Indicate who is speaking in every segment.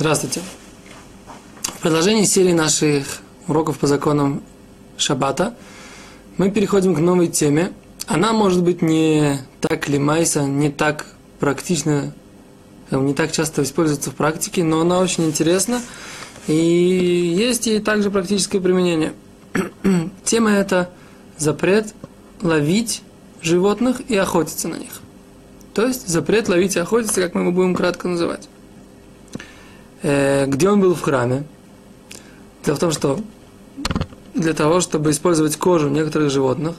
Speaker 1: Здравствуйте. В продолжении серии наших уроков по законам Шаббата мы переходим к новой теме. Она может быть не так лимайса, не так практично, не так часто используется в практике, но она очень интересна. И есть и также практическое применение. Тема это запрет ловить животных и охотиться на них. То есть запрет ловить и охотиться, как мы его будем кратко называть. Э, где он был в храме? Дело в том, что для того, чтобы использовать кожу некоторых животных,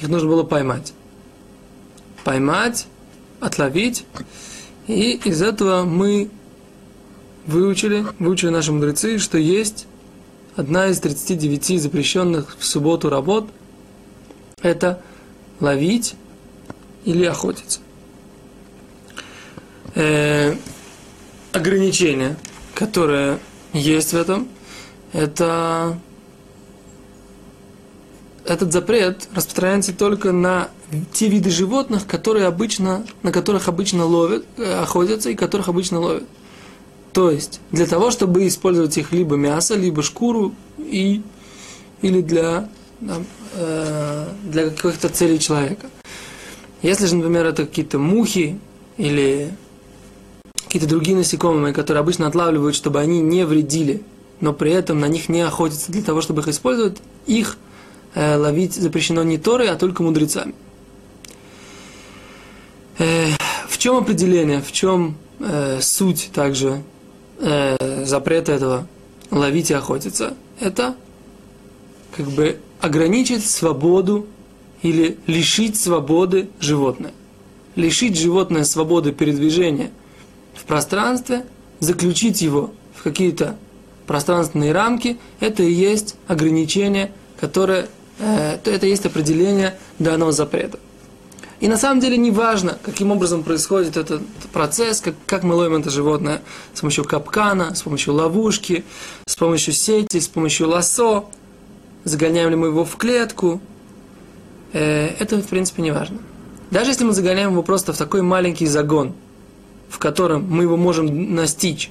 Speaker 1: их нужно было поймать. Поймать, отловить. И из этого мы выучили, выучили наши мудрецы, что есть одна из 39 запрещенных в субботу работ – это ловить или охотиться. Э, ограничение, которое есть в этом, это этот запрет распространяется только на те виды животных, которые обычно, на которых обычно ловят, э, охотятся и которых обычно ловят. То есть, для того, чтобы использовать их либо мясо, либо шкуру, и, или для, э, для каких-то целей человека. Если же, например, это какие-то мухи или какие-то другие насекомые, которые обычно отлавливают, чтобы они не вредили, но при этом на них не охотятся для того, чтобы их использовать, их э, ловить запрещено не Торой, а только мудрецами. Э, в чем определение, в чем э, суть также э, запрета этого ловить и охотиться? Это как бы ограничить свободу или лишить свободы животное. Лишить животное свободы передвижения – в пространстве, заключить его в какие-то пространственные рамки, это и есть ограничение, которое, э, это есть определение данного запрета. И на самом деле не важно, каким образом происходит этот процесс, как, как мы ловим это животное с помощью капкана, с помощью ловушки, с помощью сети, с помощью лосо, загоняем ли мы его в клетку. Э, это, в принципе, не важно. Даже если мы загоняем его просто в такой маленький загон – в котором мы его можем настичь,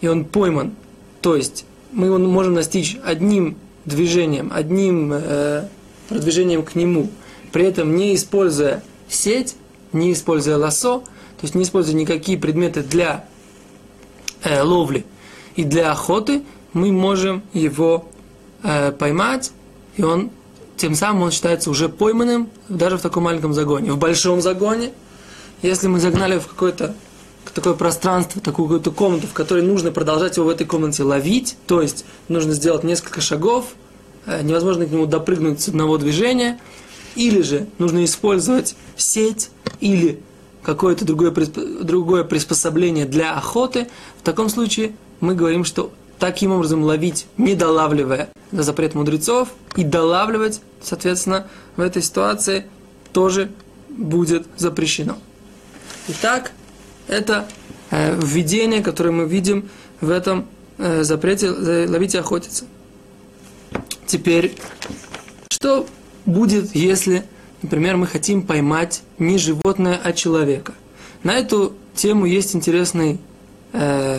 Speaker 1: и он пойман, то есть мы его можем настичь одним движением, одним э, продвижением к нему, при этом не используя сеть, не используя лосо, то есть не используя никакие предметы для э, ловли и для охоты, мы можем его э, поймать, и он тем самым он считается уже пойманным даже в таком маленьком загоне. В большом загоне – если мы загнали в какое-то такое пространство, такую какую-то комнату, в которой нужно продолжать его в этой комнате ловить, то есть нужно сделать несколько шагов, э, невозможно к нему допрыгнуть с одного движения, или же нужно использовать сеть или какое-то другое, другое приспособление для охоты, в таком случае мы говорим, что таким образом ловить, не долавливая за запрет мудрецов, и долавливать, соответственно, в этой ситуации тоже будет запрещено. Итак, это э, введение, которое мы видим в этом э, запрете ловить и охотиться. Теперь, что будет, если, например, мы хотим поймать не животное, а человека? На эту тему есть интересный э,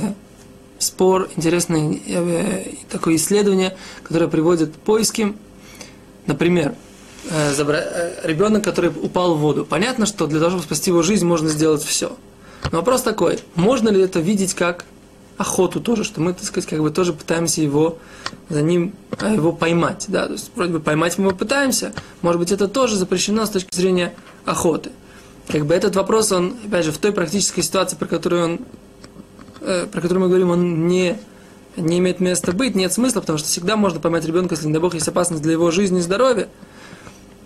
Speaker 1: спор, интересное э, такое исследование, которое приводит к поиске. Например, ребенок, который упал в воду. Понятно, что для того, чтобы спасти его жизнь, можно сделать все. Но вопрос такой, можно ли это видеть как охоту тоже, что мы, так сказать, как бы тоже пытаемся его за ним э, его поймать, да, то есть вроде бы поймать мы его пытаемся, может быть это тоже запрещено с точки зрения охоты. Как бы этот вопрос, он, опять же, в той практической ситуации, про которую он, э, про которую мы говорим, он не не имеет места быть, нет смысла, потому что всегда можно поймать ребенка, если, не дай Бог, есть опасность для его жизни и здоровья.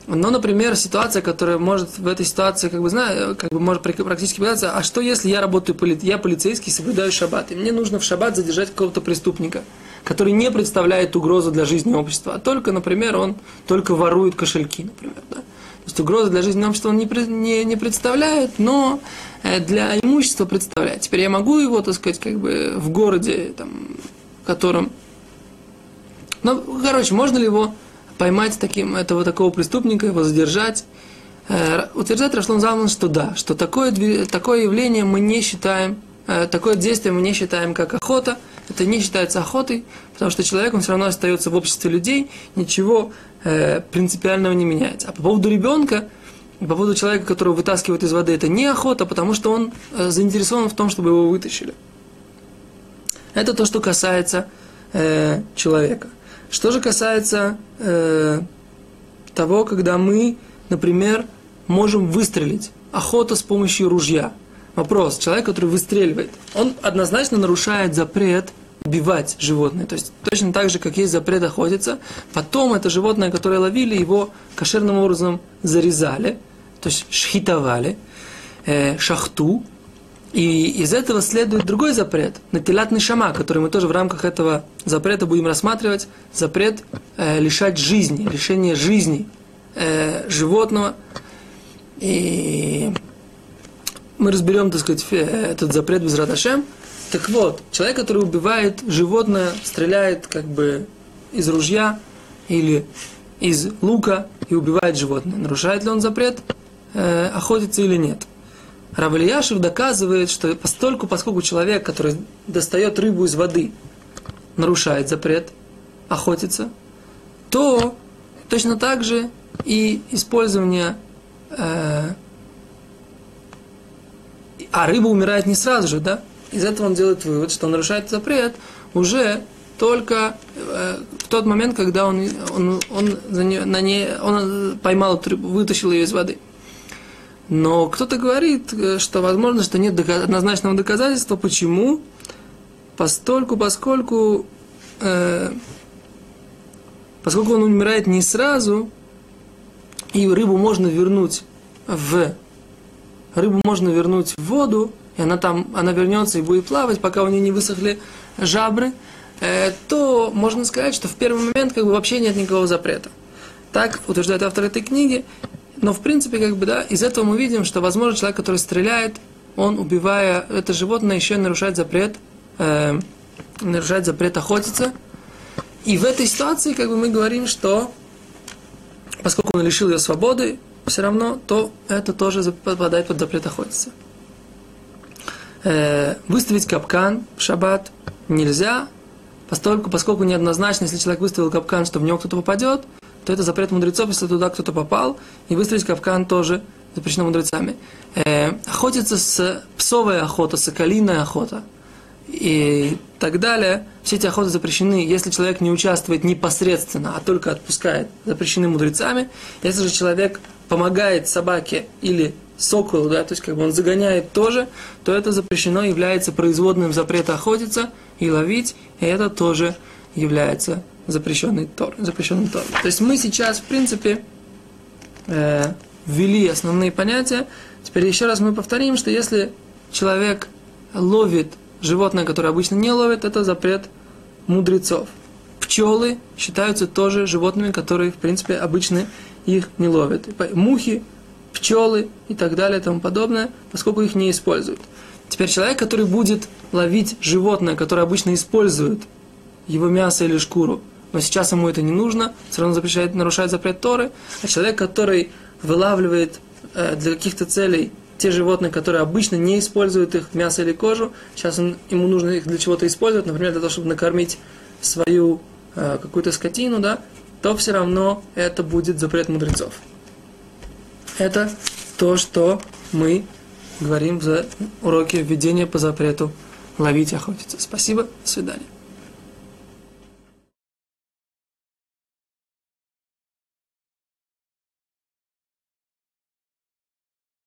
Speaker 1: Но, например, ситуация, которая может в этой ситуации, как бы, знаю, как бы может практически показаться, а что если я работаю, я полицейский, соблюдаю шаббат, и мне нужно в шаббат задержать какого-то преступника, который не представляет угрозу для жизни общества, а только, например, он только ворует кошельки, например, да? То есть угрозы для жизни общества он не, не, не представляет, но э, для имущества представляет. Теперь я могу его, так сказать, как бы в городе, там, в котором... Ну, короче, можно ли его поймать таким, этого такого преступника, его задержать. Э, утверждает Рашлон Залман, что да, что такое, такое явление мы не считаем э, такое действие мы не считаем как охота, это не считается охотой, потому что человек, он все равно остается в обществе людей, ничего э, принципиального не меняется. А по поводу ребенка, по поводу человека, которого вытаскивают из воды, это не охота, потому что он э, заинтересован в том, чтобы его вытащили. Это то, что касается э, человека. Что же касается э, того, когда мы, например, можем выстрелить. Охота с помощью ружья. Вопрос. Человек, который выстреливает, он однозначно нарушает запрет убивать животное. То есть точно так же, как есть запрет охотиться, потом это животное, которое ловили, его кошерным образом зарезали, то есть шхитовали, э, шахту, и из этого следует другой запрет, натилатный шама, который мы тоже в рамках этого запрета будем рассматривать, запрет э, лишать жизни, лишение жизни э, животного. И мы разберем, так сказать, этот запрет без радашем. Так вот, человек, который убивает животное, стреляет как бы из ружья или из лука и убивает животное, нарушает ли он запрет э, охотиться или нет? Равлияшев доказывает, что постольку, поскольку человек, который достает рыбу из воды, нарушает запрет охотиться, то точно так же и использование... Э, а рыба умирает не сразу же, да? Из этого он делает вывод, что он нарушает запрет уже только э, в тот момент, когда он, он, он, за нее, на ней, он поймал вытащил ее из воды. Но кто-то говорит, э, что возможно, что нет однозначного доказательства. Почему? Постольку, поскольку, э, поскольку он умирает не сразу, и рыбу можно вернуть в рыбу можно вернуть в воду, и она там, она вернется и будет плавать, пока у нее не высохли жабры, э, то можно сказать, что в первый момент как бы вообще нет никакого запрета. Так утверждает автор этой книги, но в принципе, как бы, да, из этого мы видим, что, возможно, человек, который стреляет, он, убивая это животное, еще нарушает запрет, э, нарушает запрет охотиться. И в этой ситуации, как бы, мы говорим, что поскольку он лишил ее свободы, все равно, то это тоже попадает под запрет охотиться. Э, выставить капкан в шаббат нельзя, поскольку, поскольку неоднозначно, если человек выставил капкан, что в него кто-то попадет, то это запрет мудрецов, если туда кто-то попал, и выстрелить капкан тоже запрещено мудрецами. Э, охотиться с псовая охота, соколиная охота и так далее, все эти охоты запрещены, если человек не участвует непосредственно, а только отпускает, запрещены мудрецами. Если же человек помогает собаке или соколу, да, то есть как бы он загоняет тоже, то это запрещено, является производным запрета охотиться и ловить, и это тоже является запрещенный Тор, запрещенным Тор. То есть мы сейчас, в принципе, э, ввели основные понятия. Теперь еще раз мы повторим, что если человек ловит животное, которое обычно не ловит, это запрет мудрецов. Пчелы считаются тоже животными, которые, в принципе, обычно их не ловят. Мухи, пчелы и так далее и тому подобное, поскольку их не используют. Теперь человек, который будет ловить животное, которое обычно использует его мясо или шкуру, но сейчас ему это не нужно, все равно запрещает, нарушает запрет Торы, а человек, который вылавливает э, для каких-то целей те животные, которые обычно не используют их мясо или кожу, сейчас он, ему нужно их для чего-то использовать, например, для того, чтобы накормить свою э, какую-то скотину, да, то все равно это будет запрет мудрецов. Это то, что мы говорим в уроке введения по запрету ловить и охотиться. Спасибо, до свидания.